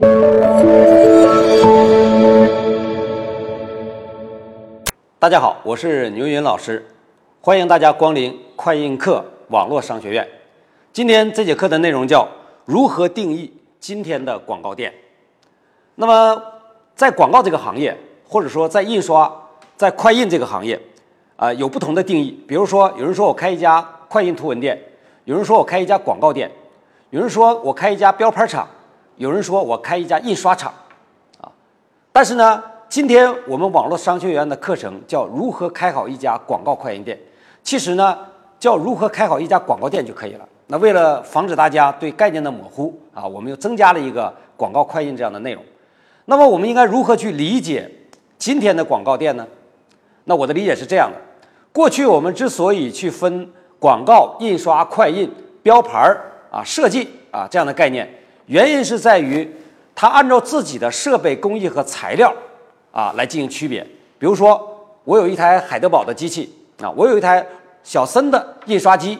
大家好，我是牛云老师，欢迎大家光临快印课网络商学院。今天这节课的内容叫如何定义今天的广告店。那么，在广告这个行业，或者说在印刷、在快印这个行业，啊，有不同的定义。比如说，有人说我开一家快印图文店，有人说我开一家广告店，有人说我开一家标牌厂，有人说我开一家印刷厂，啊，但是呢。今天我们网络商学院的课程叫如何开好一家广告快印店，其实呢叫如何开好一家广告店就可以了。那为了防止大家对概念的模糊啊，我们又增加了一个广告快印这样的内容。那么我们应该如何去理解今天的广告店呢？那我的理解是这样的：过去我们之所以去分广告、印刷、快印、标牌儿啊、设计啊这样的概念，原因是在于它按照自己的设备工艺和材料。啊，来进行区别。比如说，我有一台海德堡的机器啊，我有一台小森的印刷机，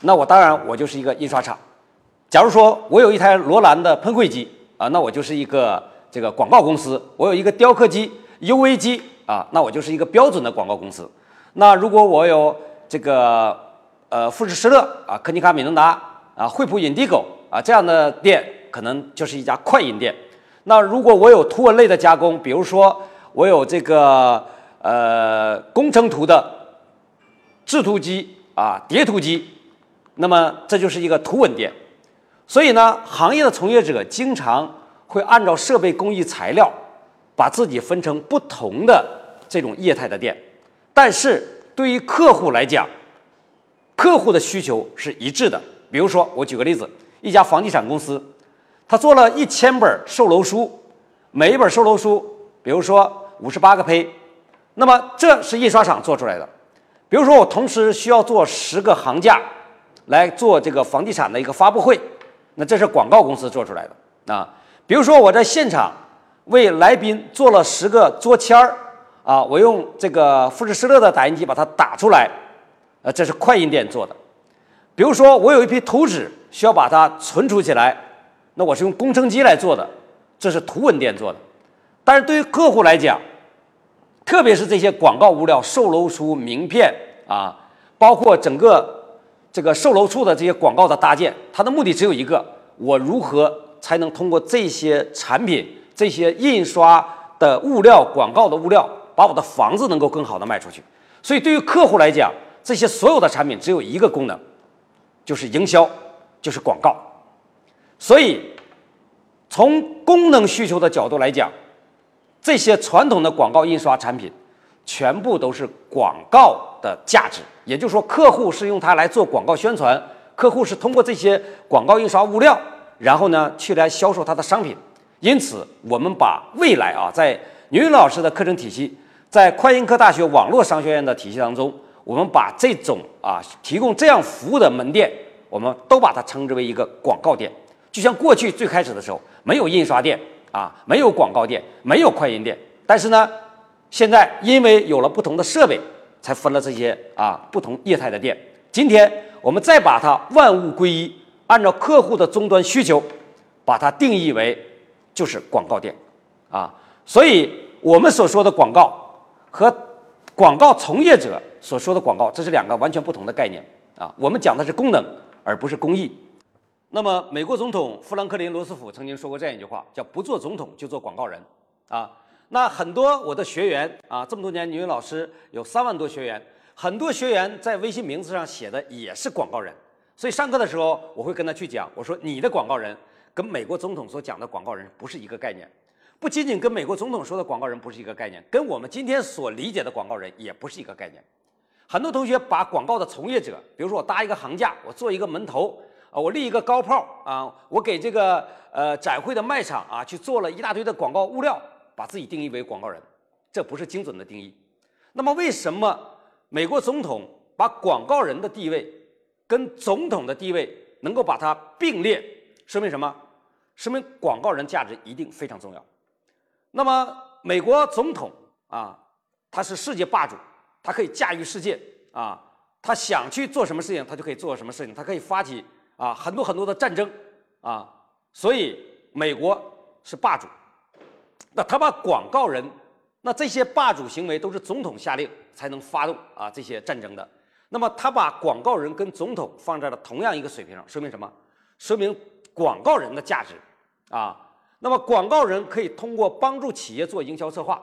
那我当然我就是一个印刷厂。假如说我有一台罗兰的喷绘机啊，那我就是一个这个广告公司。我有一个雕刻机 UV 机啊，那我就是一个标准的广告公司。那如果我有这个呃富士施乐啊、柯尼卡美能达啊、惠普 Indigo 啊这样的店，可能就是一家快印店。那如果我有图文类的加工，比如说。我有这个呃工程图的制图机啊叠图机，那么这就是一个图文店。所以呢，行业的从业者经常会按照设备工艺材料，把自己分成不同的这种业态的店。但是对于客户来讲，客户的需求是一致的。比如说，我举个例子，一家房地产公司，他做了一千本售楼书，每一本售楼书。比如说五十八个胚，那么这是印刷厂做出来的。比如说我同时需要做十个行架来做这个房地产的一个发布会，那这是广告公司做出来的啊。比如说我在现场为来宾做了十个桌签儿啊，我用这个富士施乐的打印机把它打出来，呃，这是快印店做的。比如说我有一批图纸需要把它存储起来，那我是用工程机来做的，这是图文店做的。但是对于客户来讲，特别是这些广告物料、售楼书、名片啊，包括整个这个售楼处的这些广告的搭建，它的目的只有一个：我如何才能通过这些产品、这些印刷的物料、广告的物料，把我的房子能够更好的卖出去。所以对于客户来讲，这些所有的产品只有一个功能，就是营销，就是广告。所以从功能需求的角度来讲，这些传统的广告印刷产品，全部都是广告的价值，也就是说，客户是用它来做广告宣传，客户是通过这些广告印刷物料，然后呢去来销售他的商品。因此，我们把未来啊，在牛云老师的课程体系，在快印科大学网络商学院的体系当中，我们把这种啊提供这样服务的门店，我们都把它称之为一个广告店。就像过去最开始的时候，没有印刷店。啊，没有广告店，没有快印店，但是呢，现在因为有了不同的设备，才分了这些啊不同业态的店。今天我们再把它万物归一，按照客户的终端需求，把它定义为就是广告店啊。所以我们所说的广告和广告从业者所说的广告，这是两个完全不同的概念啊。我们讲的是功能，而不是工艺。那么，美国总统富兰克林·罗斯福曾经说过这样一句话，叫“不做总统就做广告人”。啊，那很多我的学员啊，这么多年，牛云老师有三万多学员，很多学员在微信名字上写的也是广告人。所以上课的时候，我会跟他去讲，我说你的广告人跟美国总统所讲的广告人不是一个概念，不仅仅跟美国总统说的广告人不是一个概念，跟我们今天所理解的广告人也不是一个概念。很多同学把广告的从业者，比如说我搭一个行架，我做一个门头。啊，我立一个高炮啊，我给这个呃展会的卖场啊去做了一大堆的广告物料，把自己定义为广告人，这不是精准的定义。那么为什么美国总统把广告人的地位跟总统的地位能够把它并列？说明什么？说明广告人价值一定非常重要。那么美国总统啊，他是世界霸主，他可以驾驭世界啊，他想去做什么事情，他就可以做什么事情，他可以发起。啊，很多很多的战争啊，所以美国是霸主，那他把广告人，那这些霸主行为都是总统下令才能发动啊这些战争的。那么他把广告人跟总统放在了同样一个水平上，说明什么？说明广告人的价值啊。那么广告人可以通过帮助企业做营销策划，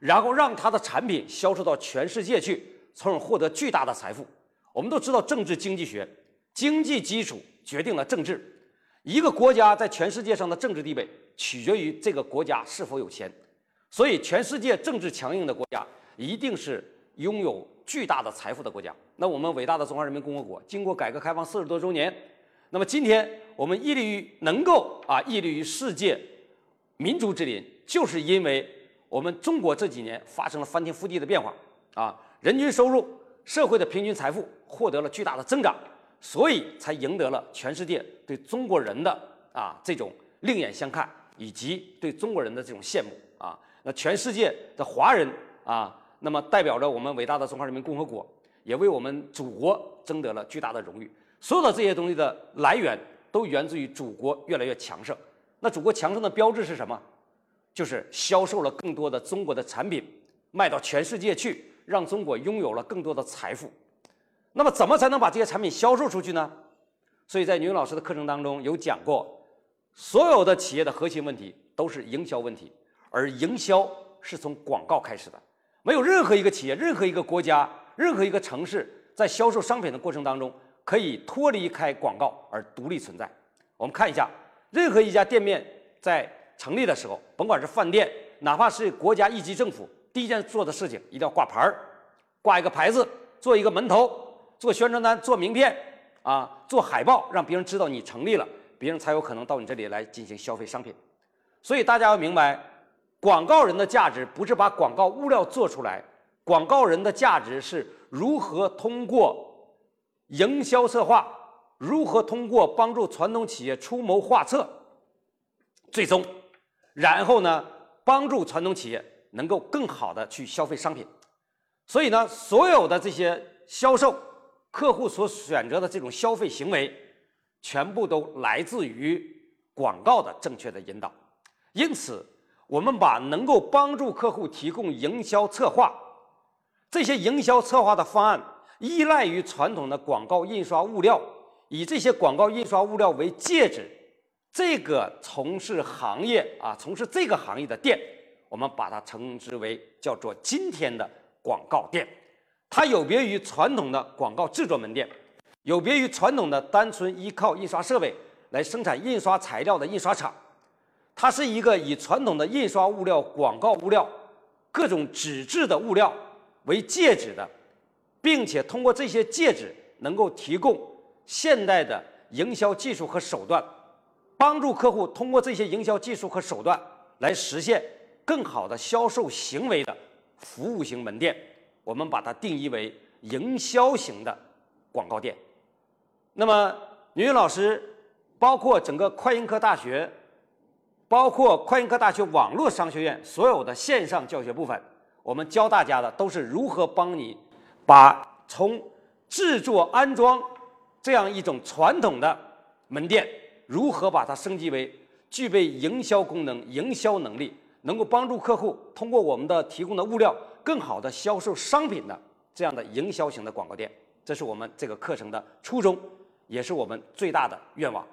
然后让他的产品销售到全世界去，从而获得巨大的财富。我们都知道政治经济学，经济基础决定了政治。一个国家在全世界上的政治地位取决于这个国家是否有钱。所以，全世界政治强硬的国家一定是拥有巨大的财富的国家。那我们伟大的中华人民共和国经过改革开放四十多周年，那么今天我们屹立于能够啊屹立于世界民族之林，就是因为我们中国这几年发生了翻天覆地的变化啊，人均收入、社会的平均财富获得了巨大的增长，所以才赢得了全世界对中国人的啊这种另眼相看，以及对中国人的这种羡慕啊。那全世界的华人啊，那么代表着我们伟大的中华人民共和国，也为我们祖国争得了巨大的荣誉。所有的这些东西的来源，都源自于祖国越来越强盛。那祖国强盛的标志是什么？就是销售了更多的中国的产品，卖到全世界去，让中国拥有了更多的财富。那么，怎么才能把这些产品销售出去呢？所以在牛老师的课程当中有讲过，所有的企业的核心问题都是营销问题。而营销是从广告开始的，没有任何一个企业、任何一个国家、任何一个城市在销售商品的过程当中可以脱离开广告而独立存在。我们看一下，任何一家店面在成立的时候，甭管是饭店，哪怕是国家一级政府，第一件做的事情一定要挂牌儿，挂一个牌子，做一个门头，做宣传单，做名片，啊，做海报，让别人知道你成立了，别人才有可能到你这里来进行消费商品。所以大家要明白。广告人的价值不是把广告物料做出来，广告人的价值是如何通过营销策划，如何通过帮助传统企业出谋划策，最终，然后呢，帮助传统企业能够更好的去消费商品。所以呢，所有的这些销售客户所选择的这种消费行为，全部都来自于广告的正确的引导。因此。我们把能够帮助客户提供营销策划，这些营销策划的方案依赖于传统的广告印刷物料，以这些广告印刷物料为介质，这个从事行业啊，从事这个行业的店，我们把它称之为叫做今天的广告店，它有别于传统的广告制作门店，有别于传统的单纯依靠印刷设备来生产印刷材料的印刷厂。它是一个以传统的印刷物料、广告物料、各种纸质的物料为介质的，并且通过这些介质能够提供现代的营销技术和手段，帮助客户通过这些营销技术和手段来实现更好的销售行为的服务型门店。我们把它定义为营销型的广告店。那么，女老师包括整个快印科大学。包括快印科大学网络商学院所有的线上教学部分，我们教大家的都是如何帮你把从制作安装这样一种传统的门店，如何把它升级为具备营销功能、营销能力，能够帮助客户通过我们的提供的物料更好的销售商品的这样的营销型的广告店。这是我们这个课程的初衷，也是我们最大的愿望。